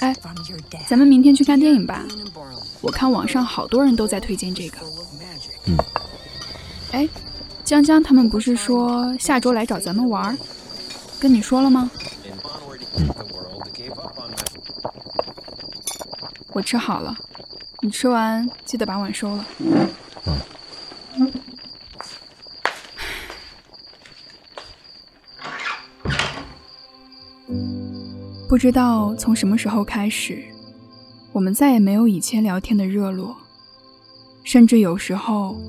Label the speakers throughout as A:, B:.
A: 哎，咱们明天去看电影吧。我看网上好多人都在推荐这个。
B: 嗯。
A: 哎，江江他们不是说下周来找咱们玩？跟你说了吗？
B: 嗯。
A: 我吃好了，你吃完记得把碗收了。不知道从什么时候开始，我们再也没有以前聊天的热络，甚至有时候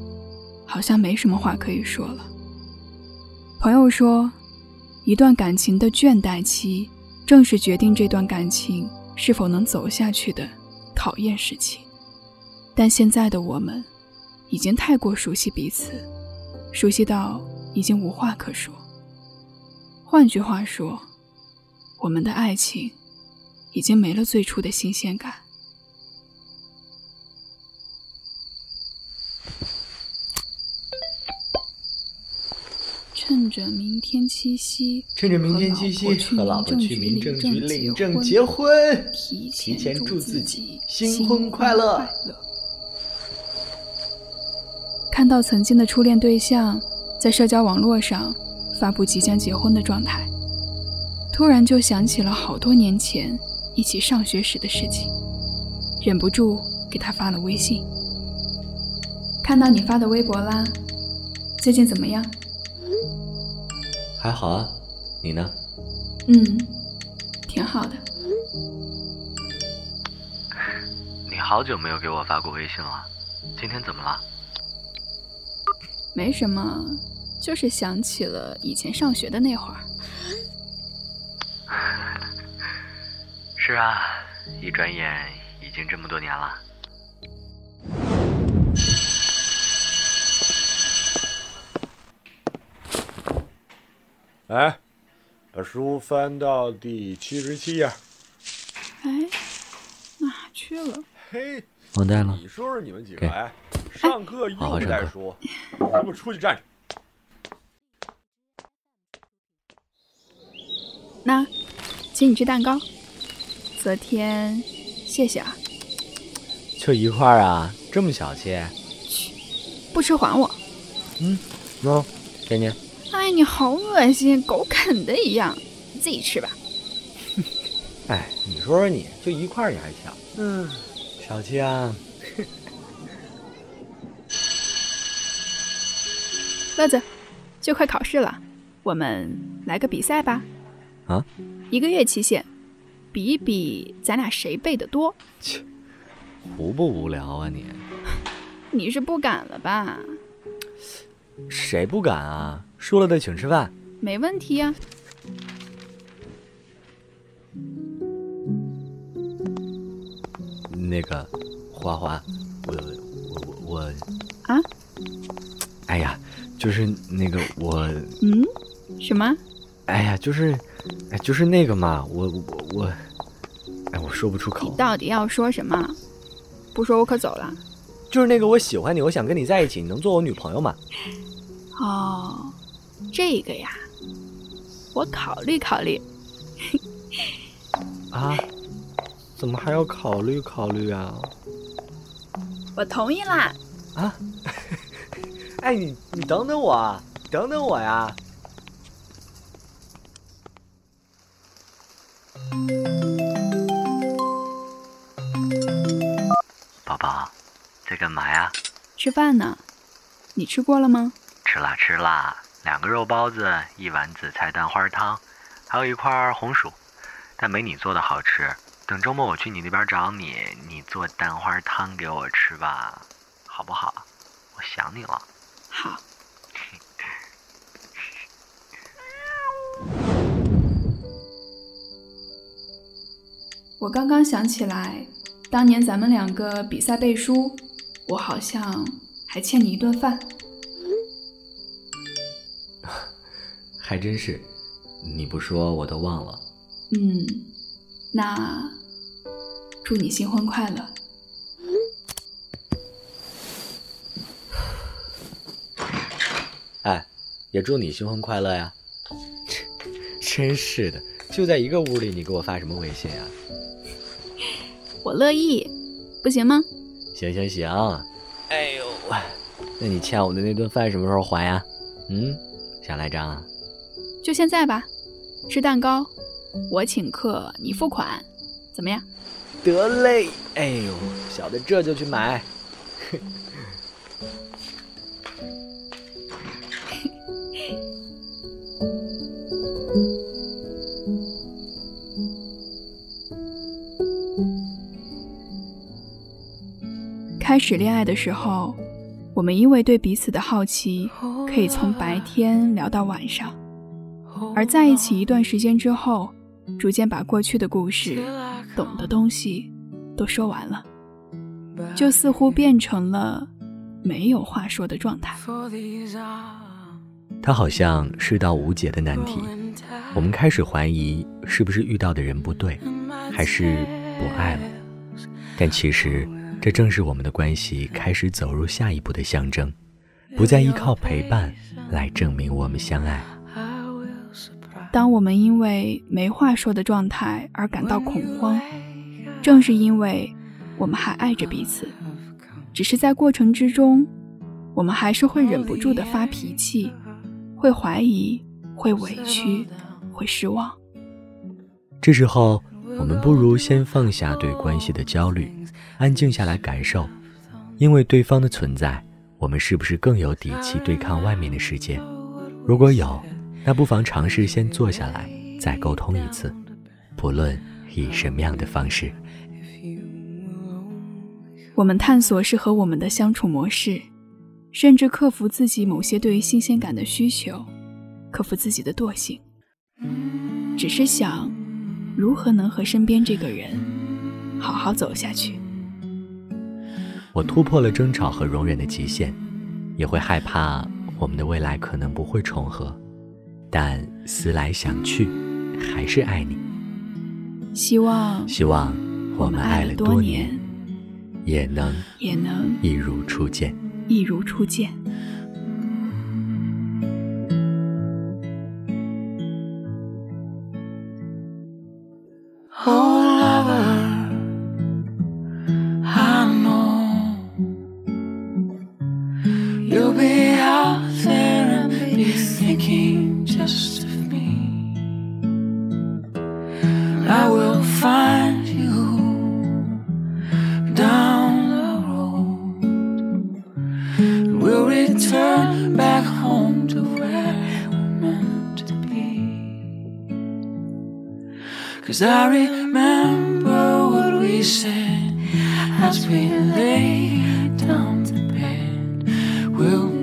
A: 好像没什么话可以说了。朋友说，一段感情的倦怠期，正是决定这段感情是否能走下去的考验时期。但现在的我们，已经太过熟悉彼此，熟悉到已经无话可说。换句话说。我们的爱情已经没了最初的新鲜感。趁着明天七夕，
B: 趁着明天七夕，和老婆去民政局领证结婚，提前祝自己新婚快乐。
A: 看到曾经的初恋对象在社交网络上发布即将结婚的状态。突然就想起了好多年前一起上学时的事情，忍不住给他发了微信。看到你发的微博啦，最近怎么样？
B: 还好啊，你呢？
A: 嗯，挺好的。
C: 你好久没有给我发过微信了，今天怎么了？
A: 没什么，就是想起了以前上学的那会儿。
C: 是啊，一转眼已经这么多年了。
D: 哎，把书翻到第七十七页。
A: 哎，哪去了？
D: 嘿，
B: 忘带了。
D: 你说说你们几个，哎，上课又不带书，给我出去站着。
A: 那，请你吃蛋糕。昨天，谢谢啊。
B: 就一块儿啊，这么小气？
A: 去，不吃还我。
B: 嗯，喏，给你。
A: 哎，你好恶心，狗啃的一样，你自己吃吧。
B: 哎，你说说你，就一块儿你还抢？嗯，小气啊。
A: 乐子，就快考试了，我们来个比赛吧。
B: 啊？
A: 一个月期限。比一比，咱俩谁背的多？
B: 切，无不无聊啊你！
A: 你是不敢了吧？
B: 谁不敢啊？输了的请吃饭。
A: 没问题呀。
B: 那个，花花，我我我
A: 啊？
B: 哎呀，就是那个我。
A: 嗯？什么？
B: 哎呀，就是，哎，就是那个嘛，我我我。说不出口。
A: 你到底要说什么？不说我可走了。
B: 就是那个，我喜欢你，我想跟你在一起，你能做我女朋友吗？
A: 哦，这个呀，我考虑考虑。
B: 啊？怎么还要考虑考虑啊？
A: 我同意啦。
B: 啊？哎，你你等等我，等等我呀。
C: 干嘛呀？
A: 吃饭呢。你吃过了吗？
C: 吃啦吃啦，两个肉包子，一碗紫菜蛋花汤，还有一块红薯，但没你做的好吃。等周末我去你那边找你，你做蛋花汤给我吃吧，好不好？我想你了。
A: 好。我刚刚想起来，当年咱们两个比赛背书。我好像还欠你一顿饭，
B: 还真是，你不说我都忘了。
A: 嗯，那祝你新婚快乐。
B: 哎，也祝你新婚快乐呀！真是的，
E: 就在一个屋里，你给我发什么微信啊？
A: 我乐意，不行吗？
E: 行行行。哎呦，那你欠我的那顿饭什么时候还呀？嗯，想赖账啊？
A: 就现在吧，吃蛋糕，我请客，你付款，怎么样？
E: 得嘞。哎呦，小的这就去买。
A: 开始恋爱的时候，我们因为对彼此的好奇，可以从白天聊到晚上；而在一起一段时间之后，逐渐把过去的故事、懂的东西都说完了，就似乎变成了没有话说的状态。
B: 他好像是道无解的难题，我们开始怀疑是不是遇到的人不对，还是不爱了，但其实。这正是我们的关系开始走入下一步的象征，不再依靠陪伴来证明我们相爱。
A: 当我们因为没话说的状态而感到恐慌，正是因为我们还爱着彼此，只是在过程之中，我们还是会忍不住的发脾气，会怀疑，会委屈，会失望。
B: 这时候，我们不如先放下对关系的焦虑。安静下来感受，因为对方的存在，我们是不是更有底气对抗外面的世界？如果有，那不妨尝试先坐下来，再沟通一次，不论以什么样的方式。
A: 我们探索适合我们的相处模式，甚至克服自己某些对于新鲜感的需求，克服自己的惰性，只是想如何能和身边这个人好好走下去。
B: 我突破了争吵和容忍的极限，也会害怕我们的未来可能不会重合，但思来想去，还是爱你。
A: 希望
B: 希望我们爱了多年，也能
A: 也能
B: 一如初见，
A: 一如初见。Cause I remember what we said as we lay down to bed. We'll